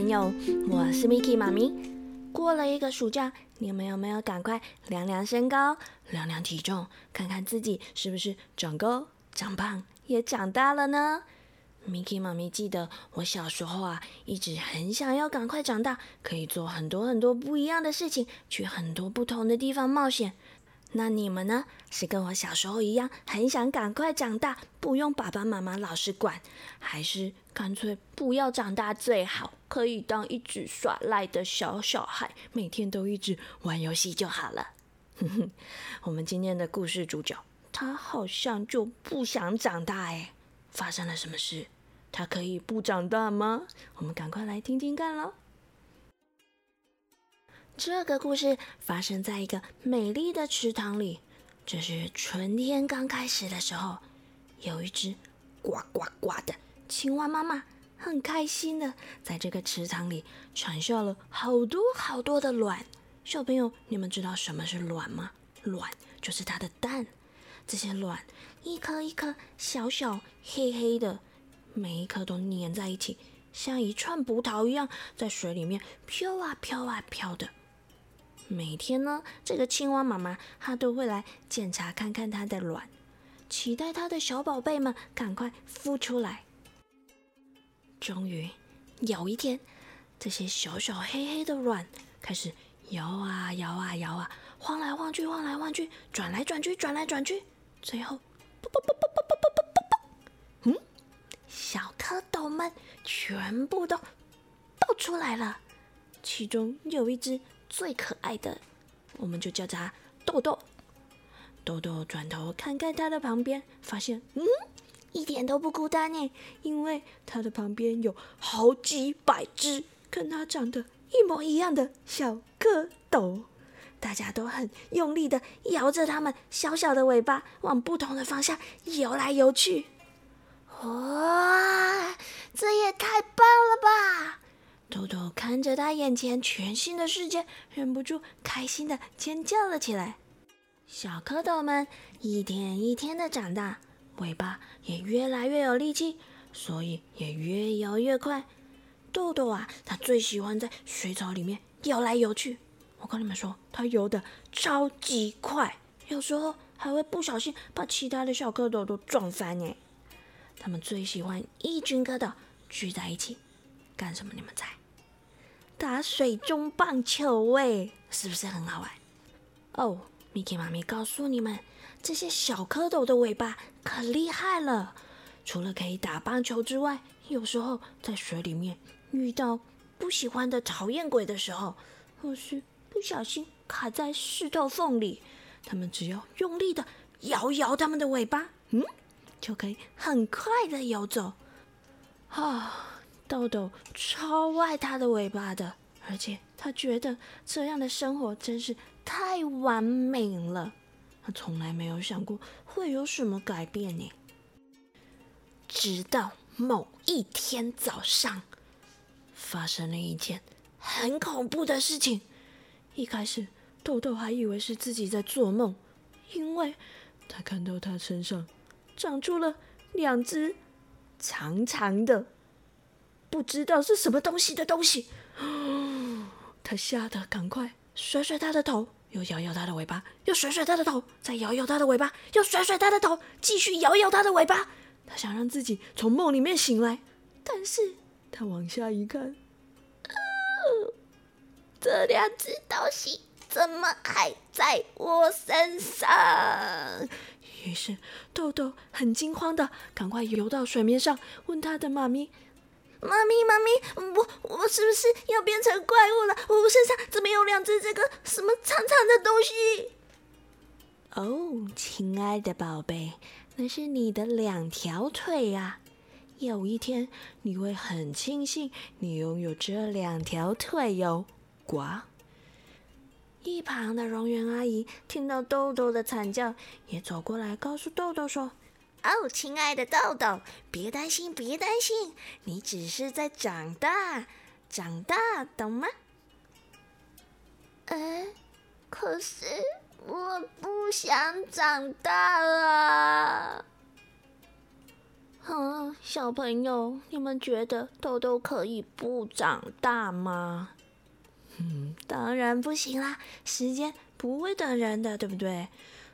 朋友，我是 Miki 妈咪。过了一个暑假，你们有没有赶快量量身高、量量体重，看看自己是不是长高、长胖也长大了呢？Miki 妈咪记得，我小时候啊，一直很想要赶快长大，可以做很多很多不一样的事情，去很多不同的地方冒险。那你们呢？是跟我小时候一样，很想赶快长大，不用爸爸妈妈老是管，还是干脆不要长大最好，可以当一直耍赖的小小孩，每天都一直玩游戏就好了？哼哼，我们今天的故事主角，他好像就不想长大哎，发生了什么事？他可以不长大吗？我们赶快来听听看喽。这个故事发生在一个美丽的池塘里。这是春天刚开始的时候，有一只呱呱呱的青蛙妈妈，很开心的在这个池塘里产下了好多好多的卵。小朋友，你们知道什么是卵吗？卵就是它的蛋。这些卵一颗一颗小小黑黑的，每一颗都粘在一起，像一串葡萄一样，在水里面飘啊飘啊飘的。每天呢，这个青蛙妈妈她都会来检查看看它的卵，期待它的小宝贝们赶快孵出来。终于有一天，这些小小黑黑的卵开始摇啊摇啊摇啊，晃来晃去，晃来晃去，转来转去，转来转去，最后，啵啵啵啵啵啵啵啵啵，嗯，小蝌蚪们全部都爆出来了，其中有一只。最可爱的，我们就叫它豆豆。豆豆转头看看它的旁边，发现嗯，一点都不孤单呢，因为它的旁边有好几百只跟它长得一模一样的小蝌蚪，大家都很用力的摇着它们小小的尾巴，往不同的方向游来游去。哇，这也太棒了吧！豆豆看着他眼前全新的世界，忍不住开心的尖叫了起来。小蝌蚪们一天一天的长大，尾巴也越来越有力气，所以也越游越快。豆豆啊，他最喜欢在水草里面游来游去。我跟你们说，他游的超级快，有时候还会不小心把其他的小蝌蚪都撞翻呢。他们最喜欢一群蝌蚪聚在一起干什么？你们猜？打水中棒球，哎，是不是很好玩？哦，Miki 妈咪告诉你们，这些小蝌蚪的尾巴可厉害了。除了可以打棒球之外，有时候在水里面遇到不喜欢的讨厌鬼的时候，或是不小心卡在石头缝里，他们只要用力的摇摇他们的尾巴，嗯，就可以很快的游走。啊！豆豆超爱它的尾巴的，而且他觉得这样的生活真是太完美了。他从来没有想过会有什么改变呢。直到某一天早上，发生了一件很恐怖的事情。一开始，豆豆还以为是自己在做梦，因为他看到他身上长出了两只长长的。不知道是什么东西的东西，他吓得赶快甩甩他的头，又摇摇他的尾巴，又甩甩他的头，再摇摇他的尾巴，又甩甩他的头，继续摇摇他的尾巴。他想让自己从梦里面醒来，但是他往下一看，这两只东西怎么还在我身上？于是豆豆很惊慌的赶快游到水面上，问他的妈咪。妈咪，妈咪，我我是不是要变成怪物了？我身上怎么有两只这个什么长长的东西？哦，亲爱的宝贝，那是你的两条腿啊！有一天你会很庆幸你拥有这两条腿哟。呱！一旁的荣园阿姨听到豆豆的惨叫，也走过来告诉豆豆说。哦，亲爱的豆豆，别担心，别担心，你只是在长大，长大，懂吗？哎，可是我不想长大了。啊，嗯，小朋友，你们觉得豆豆可以不长大吗？嗯，当然不行啦，时间不会等人的，对不对？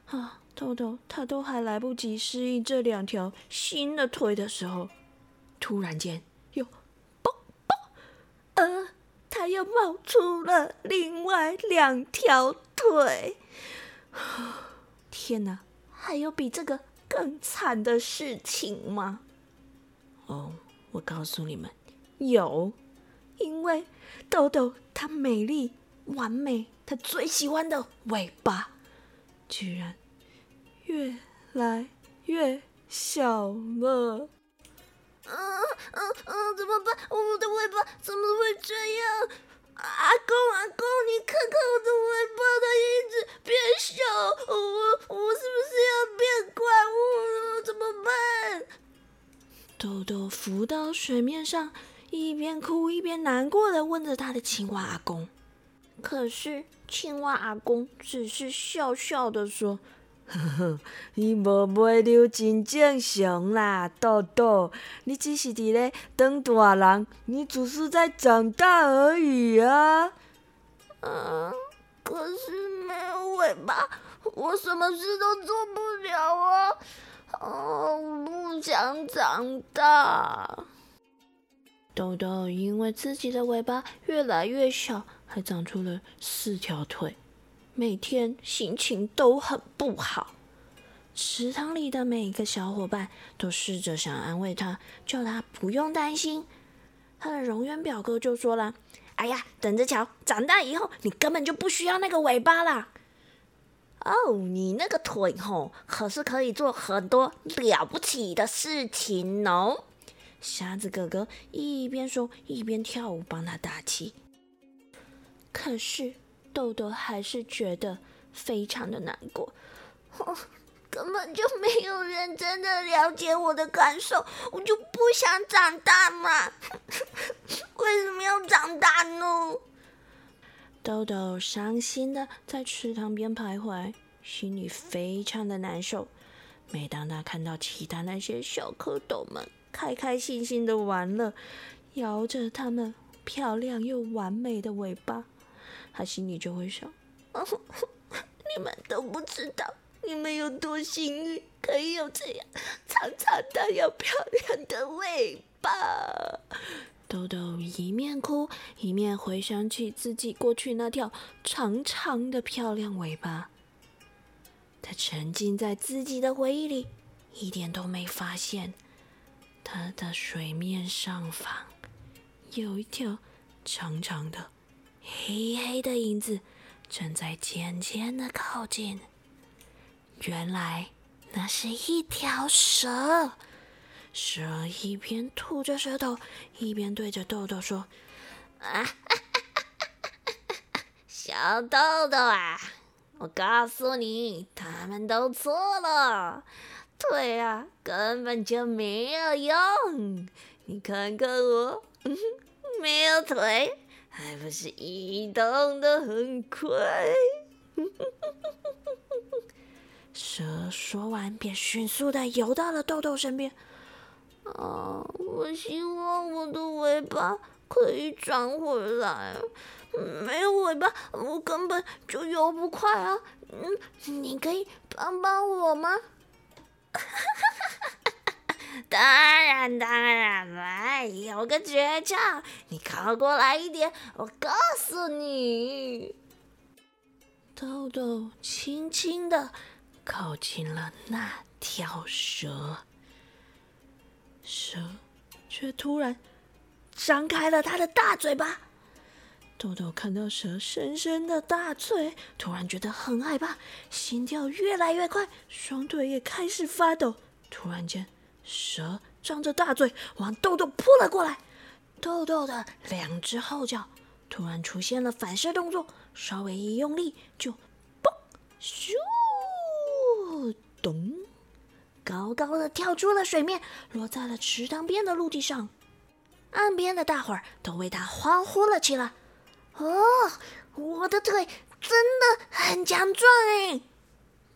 啊，豆豆他都还来不及适应这两条新的腿的时候，突然间又嘣嘣，呃，他又冒出了另外两条腿。天哪，还有比这个更惨的事情吗？哦，我告诉你们，有，因为豆豆它美丽、完美，它最喜欢的尾巴，居然越来越小了。嗯嗯嗯，怎么办？我的尾巴怎么会这样？阿公阿公，你看看我的尾巴，它一直变小，我我是不是要变怪物了？怎么办？豆豆浮到水面上，一边哭一边难过的问着他的青蛙阿公。可是青蛙阿公只是笑笑的说：“呵呵，你无买溜真正常啦，豆豆，你只是伫咧当大人，你只是在长大而已啊。”嗯，可是没有尾巴，我什么事都做不了啊。哦，不想长大。豆豆因为自己的尾巴越来越小，还长出了四条腿，每天心情都很不好。池塘里的每一个小伙伴都试着想安慰他，叫他不用担心。他的荣渊表哥就说了：“哎呀，等着瞧，长大以后你根本就不需要那个尾巴啦。”哦，你那个腿吼，可是可以做很多了不起的事情哦！瞎子哥哥一边说一边跳舞，帮他打气。可是豆豆还是觉得非常的难过，根本就没有人真的了解我的感受，我就不想长大嘛！为什么要长大呢？豆豆伤心的在池塘边徘徊，心里非常的难受。每当他看到其他那些小蝌蚪们开开心心的玩乐，摇着它们漂亮又完美的尾巴，他心里就会想：你们都不知道，你们有多幸运，可以有这样长长的又漂亮的尾巴。豆豆一面哭，一面回想起自己过去那条长长的漂亮尾巴。他沉浸在自己的回忆里，一点都没发现他的水面上方有一条长长的、黑黑的影子正在渐渐的靠近。原来那是一条蛇。蛇一边吐着舌头，一边对着豆豆说：“啊，小豆豆啊，我告诉你，他们都错了，腿啊根本就没有用。你看看我，没有腿，还不是移动的很快。”蛇说完，便迅速的游到了豆豆身边。啊！我希望我的尾巴可以长回来。没有尾巴，我根本就游不快啊！嗯，你可以帮帮我吗？哈 哈当然当然了，有个诀窍，你靠过来一点，我告诉你。豆豆轻轻的靠近了那条蛇。蛇却突然张开了它的大嘴巴。豆豆看到蛇深深的大嘴，突然觉得很害怕，心跳越来越快，双腿也开始发抖。突然间，蛇张着大嘴往豆豆扑了过来。豆豆的两只后脚突然出现了反射动作，稍微一用力，就嘣咻咚。高高的跳出了水面，落在了池塘边的陆地上。岸边的大伙儿都为他欢呼了起来。哦，我的腿真的很强壮哎！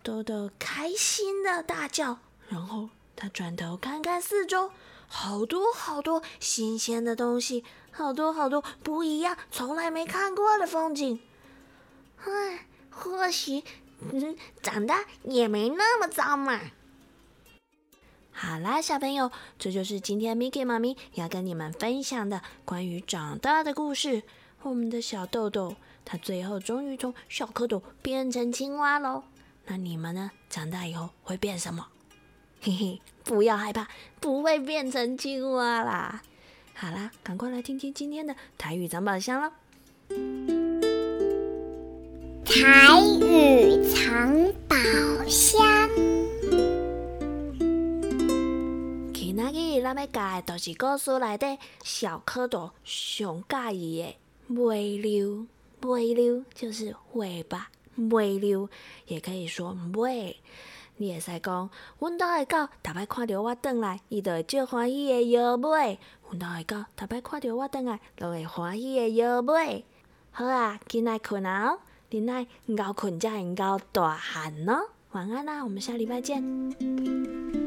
豆豆开心的大叫，然后他转头看看四周，好多好多新鲜的东西，好多好多不一样、从来没看过的风景。唉，或许，嗯，长大也没那么糟嘛。好啦，小朋友，这就是今天 Miki 妈咪要跟你们分享的关于长大的故事。我们的小豆豆，他最后终于从小蝌蚪变成青蛙喽。那你们呢？长大以后会变什么？嘿嘿，不要害怕，不会变成青蛙啦。好啦，赶快来听听今天的台语藏宝箱喽。台语藏宝箱。今仔日咱要教的都是故事内底小蝌蚪上介意的尾溜，尾溜就是尾巴，尾溜也可以说尾。你会使讲，阮兜的狗，逐摆看到我转来，伊就会足欢喜的摇尾。阮兜的狗，逐摆看到我转来，就会欢喜的摇尾。好啊，今仔困啊，恁爱熬困才会熬大汉哦。晚安啦，我们下礼拜见。